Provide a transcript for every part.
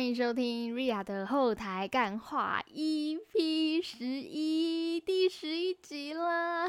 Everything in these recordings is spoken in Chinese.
欢迎收听 Ria 的后台干话 EP 十一第十一集啦！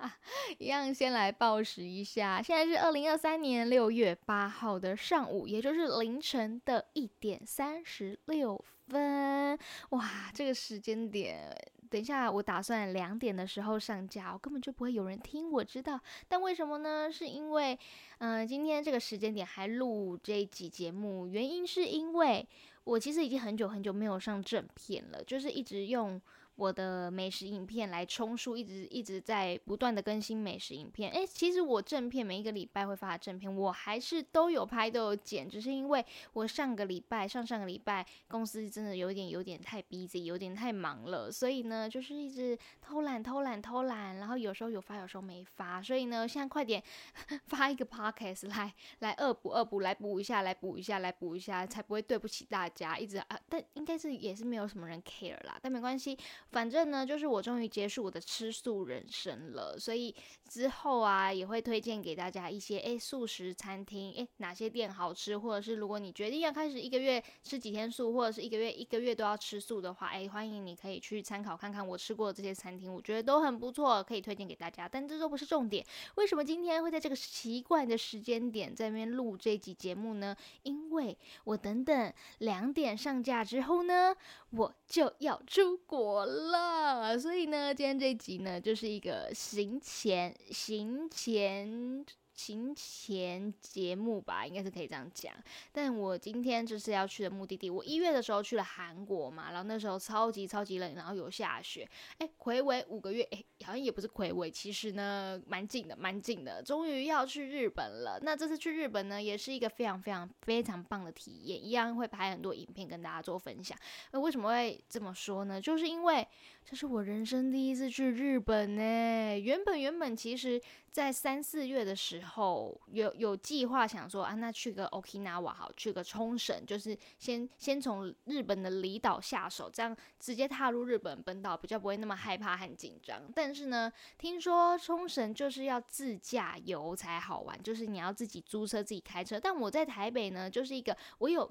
一样先来报时一下，现在是二零二三年六月八号的上午，也就是凌晨的一点三十六分。哇，这个时间点。等一下，我打算两点的时候上架，我根本就不会有人听，我知道。但为什么呢？是因为，嗯，今天这个时间点还录这一集节目，原因是因为我其实已经很久很久没有上正片了，就是一直用。我的美食影片来充数，一直一直在不断的更新美食影片。诶，其实我正片每一个礼拜会发正片，我还是都有拍都有剪，只是因为我上个礼拜上上个礼拜公司真的有点有点太 busy，有点太忙了，所以呢就是一直偷懒偷懒偷懒，然后有时候有发有时候没发，所以呢现在快点 发一个 podcast 来来恶补恶补来补一下来补一下来补一下，才不会对不起大家。一直啊，但应该是也是没有什么人 care 啦，但没关系。反正呢，就是我终于结束我的吃素人生了，所以之后啊也会推荐给大家一些诶素食餐厅，诶哪些店好吃，或者是如果你决定要开始一个月吃几天素，或者是一个月一个月都要吃素的话，诶欢迎你可以去参考看看我吃过的这些餐厅，我觉得都很不错，可以推荐给大家。但这都不是重点，为什么今天会在这个奇怪的时间点在那边录这集节目呢？因为我等等两点上架之后呢，我就要出国了。了，所以呢，今天这集呢，就是一个行前行前。行前节目吧，应该是可以这样讲。但我今天就是要去的目的地，我一月的时候去了韩国嘛，然后那时候超级超级冷，然后有下雪。哎，回违五个月，哎，好像也不是回违，其实呢，蛮近的，蛮近的。终于要去日本了。那这次去日本呢，也是一个非常非常非常棒的体验，一样会拍很多影片跟大家做分享。那为什么会这么说呢？就是因为这是我人生第一次去日本呢。原本原本其实在三四月的时候。有有计划想说啊，那去个 Okinawa 好，去个冲绳，就是先先从日本的离岛下手，这样直接踏入日本本岛，比较不会那么害怕和紧张。但是呢，听说冲绳就是要自驾游才好玩，就是你要自己租车自己开车。但我在台北呢，就是一个我有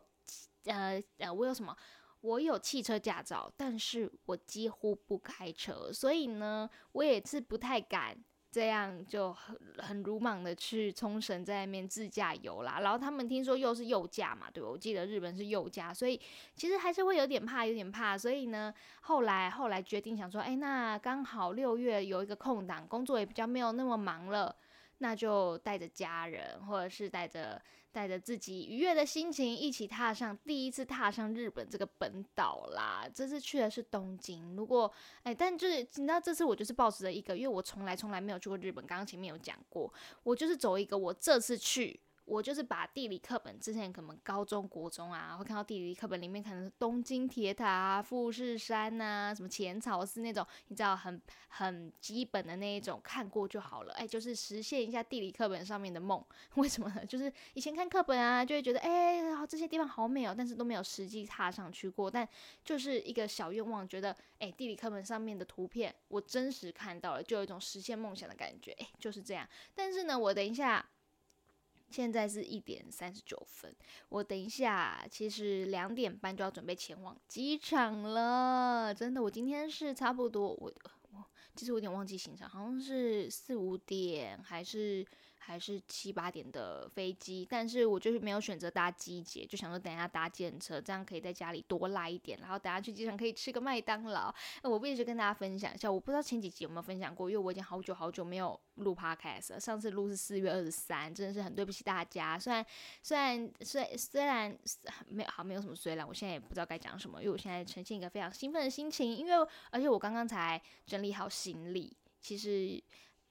呃呃，我有什么？我有汽车驾照，但是我几乎不开车，所以呢，我也是不太敢。这样就很很鲁莽的去冲绳，在那边自驾游啦。然后他们听说又是右驾嘛，对吧？我记得日本是右驾，所以其实还是会有点怕，有点怕。所以呢，后来后来决定想说，哎，那刚好六月有一个空档，工作也比较没有那么忙了。那就带着家人，或者是带着带着自己愉悦的心情，一起踏上第一次踏上日本这个本岛啦。这次去的是东京，如果哎，但就是你知道，这次我就是抱持了一个，因为我从来从来没有去过日本，刚刚前面有讲过，我就是走一个，我这次去。我就是把地理课本之前可能高中国中啊，会看到地理课本里面可能东京铁塔啊、富士山呐、什么浅草寺那种，你知道很很基本的那一种，看过就好了。哎，就是实现一下地理课本上面的梦。为什么呢？就是以前看课本啊，就会觉得哎，这些地方好美哦，但是都没有实际踏上去过。但就是一个小愿望，觉得哎，地理课本上面的图片我真实看到了，就有一种实现梦想的感觉。哎，就是这样。但是呢，我等一下。现在是一点三十九分，我等一下其实两点半就要准备前往机场了。真的，我今天是差不多，我我其实我有点忘记行程，好像是四五点还是。还是七八点的飞机，但是我就是没有选择搭机捷，就想说等一下搭电车，这样可以在家里多赖一点，然后等下去机场可以吃个麦当劳。那我必须跟大家分享一下，我不知道前几集有没有分享过，因为我已经好久好久没有录 podcast 了。上次录是四月二十三，真的是很对不起大家。虽然虽然虽虽然没有好没有什么虽然，我现在也不知道该讲什么，因为我现在呈现一个非常兴奋的心情，因为而且我刚刚才整理好行李，其实。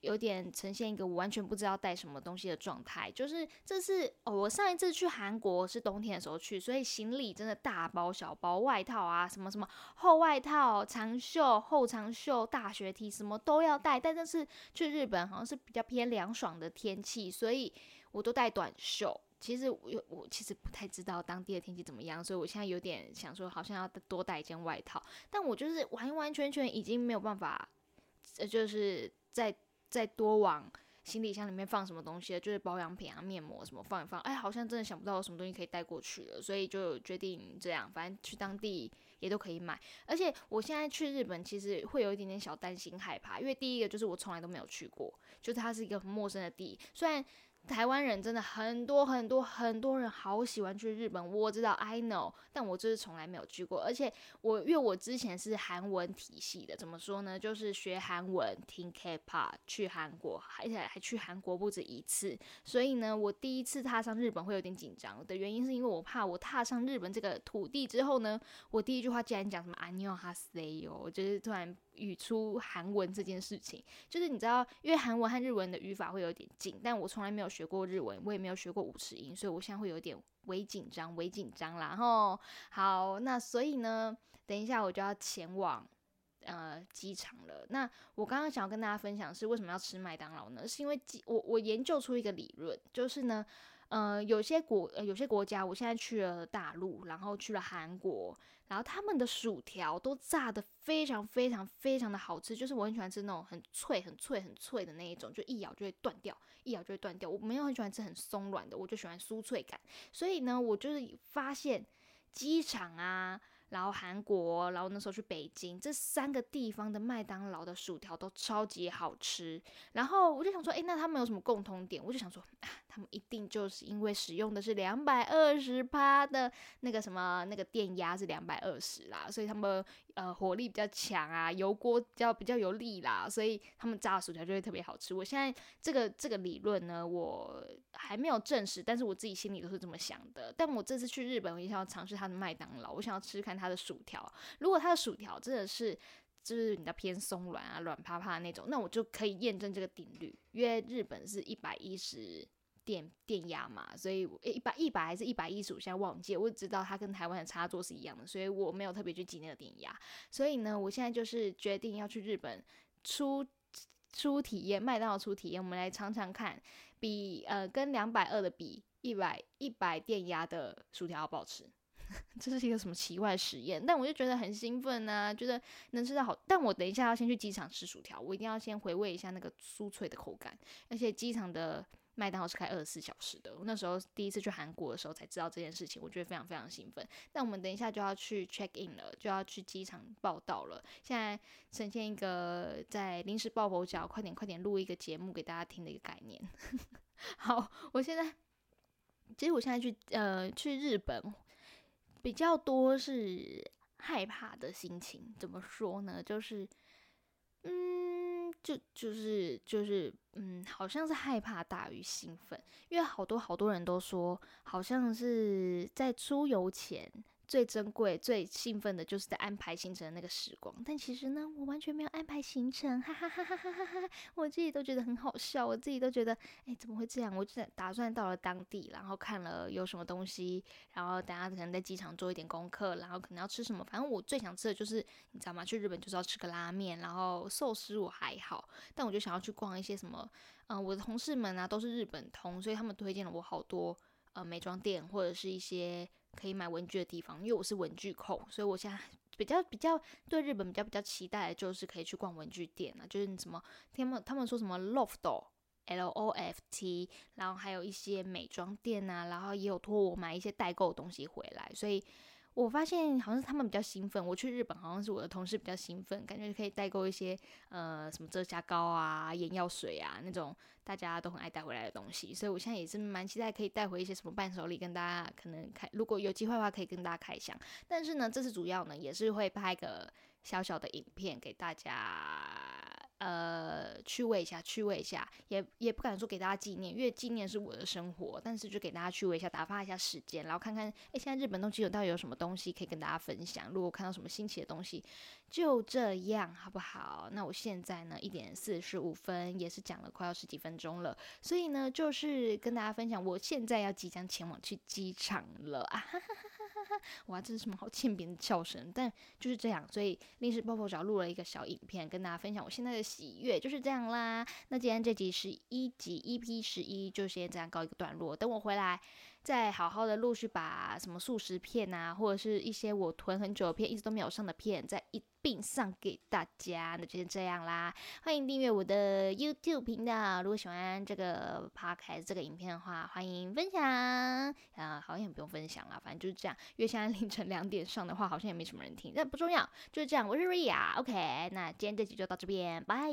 有点呈现一个我完全不知道带什么东西的状态，就是这是哦，我上一次去韩国是冬天的时候去，所以行李真的大包小包，外套啊什么什么厚外套、长袖、厚长袖、大学 T 什么都要带。但这次去日本好像是比较偏凉爽的天气，所以我都带短袖。其实我我其实不太知道当地的天气怎么样，所以我现在有点想说，好像要多带一件外套。但我就是完完全全已经没有办法，呃就是在。再多往行李箱里面放什么东西，就是保养品啊、面膜什么放一放，哎，好像真的想不到有什么东西可以带过去了，所以就决定这样，反正去当地也都可以买。而且我现在去日本，其实会有一点点小担心、害怕，因为第一个就是我从来都没有去过，就是它是一个很陌生的地，虽然。台湾人真的很多很多很多人好喜欢去日本，我知道，I know，但我就是从来没有去过。而且我因为我之前是韩文体系的，怎么说呢？就是学韩文，听 K-pop，去韩国，而且还去韩国不止一次。所以呢，我第一次踏上日本会有点紧张的原因，是因为我怕我踏上日本这个土地之后呢，我第一句话竟然讲什么안녕하세 요， 就是突然。 语出韩文这件事情，就是你知道，因为韩文和日文的语法会有点近，但我从来没有学过日文，我也没有学过五十音，所以我现在会有点微紧张，微紧张啦。吼，好，那所以呢，等一下我就要前往呃机场了。那我刚刚想要跟大家分享是为什么要吃麦当劳呢？是因为我我研究出一个理论，就是呢。呃，有些国呃有些国家，我现在去了大陆，然后去了韩国，然后他们的薯条都炸的非常非常非常的好吃，就是我很喜欢吃那种很脆很脆很脆的那一种，就一咬就会断掉，一咬就会断掉。我没有很喜欢吃很松软的，我就喜欢酥脆感。所以呢，我就是发现机场啊。然后韩国，然后那时候去北京，这三个地方的麦当劳的薯条都超级好吃。然后我就想说，哎，那他们有什么共同点？我就想说，他们一定就是因为使用的是两百二十帕的那个什么，那个电压是两百二十啦，所以他们呃火力比较强啊，油锅比较比较有力啦，所以他们炸薯条就会特别好吃。我现在这个这个理论呢，我还没有证实，但是我自己心里都是这么想的。但我这次去日本，我也想要尝试他的麦当劳，我想要吃看。它的薯条，如果它的薯条真的是就是你的偏松软啊、软趴趴那种，那我就可以验证这个定律。因为日本是一百一十电电压嘛，所以一百一百还是一百一十五，现在忘记。我知道它跟台湾的插座是一样的，所以我没有特别去记那个电压。所以呢，我现在就是决定要去日本出出体验，麦当劳出体验，我们来尝尝看，比呃跟两百二的比，一百一百电压的薯条好不好吃？这是一个什么奇怪实验？但我就觉得很兴奋呢，觉得能吃到好。但我等一下要先去机场吃薯条，我一定要先回味一下那个酥脆的口感。而且机场的麦当劳是开二十四小时的。我那时候第一次去韩国的时候才知道这件事情，我觉得非常非常兴奋。但我们等一下就要去 check in 了，就要去机场报道了。现在呈现一个在临时抱佛脚，快点快点录一个节目给大家听的一个概念。好，我现在其实我现在去呃去日本。比较多是害怕的心情，怎么说呢？就是，嗯，就就是就是，嗯，好像是害怕大于兴奋，因为好多好多人都说，好像是在出游前。最珍贵、最兴奋的就是在安排行程的那个时光，但其实呢，我完全没有安排行程，哈哈哈哈哈哈哈！我自己都觉得很好笑，我自己都觉得，哎，怎么会这样？我就打算到了当地，然后看了有什么东西，然后等下可能在机场做一点功课，然后可能要吃什么。反正我最想吃的就是，你知道吗？去日本就是要吃个拉面，然后寿司我还好，但我就想要去逛一些什么，嗯，我的同事们啊都是日本通，所以他们推荐了我好多呃美妆店或者是一些。可以买文具的地方，因为我是文具控，所以我现在比较比较对日本比较比较期待的就是可以去逛文具店啊，就是什么他们他们说什么 loft，L O F T，然后还有一些美妆店啊，然后也有托我买一些代购的东西回来，所以。我发现好像是他们比较兴奋，我去日本好像是我的同事比较兴奋，感觉可以代购一些呃什么遮瑕膏啊、眼药水啊那种大家都很爱带回来的东西，所以我现在也是蛮期待可以带回一些什么伴手礼跟大家可能开，如果有机会的话可以跟大家开箱。但是呢，这次主要呢也是会拍个小小的影片给大家。呃，趣味一下，趣味一下，也也不敢说给大家纪念，因为纪念是我的生活，但是就给大家趣味一下，打发一下时间，然后看看，哎，现在日本东西有到底有什么东西可以跟大家分享？如果看到什么新奇的东西，就这样好不好？那我现在呢，一点四十五分，也是讲了快要十几分钟了，所以呢，就是跟大家分享，我现在要即将前往去机场了啊！哈哈哈 哇，这是什么好欠扁的笑声？但就是这样，所以临时抱抱脚录了一个小影片，跟大家分享我现在的。喜悦就是这样啦。那今天这集是一集 EP 十一，就先这样告一个段落。等我回来，再好好的陆续把什么速食片啊，或者是一些我囤很久的片，一直都没有上的片，再一并上给大家。那就先这样啦，欢迎订阅我的 YouTube 频道。如果喜欢这个 Podcast 这个影片的话，欢迎分享啊，好像也不用分享啦，反正就是这样。因为现在凌晨两点上的话，好像也没什么人听，但不重要，就是这样。我是 Ria，OK，那今天这集就到这边，拜。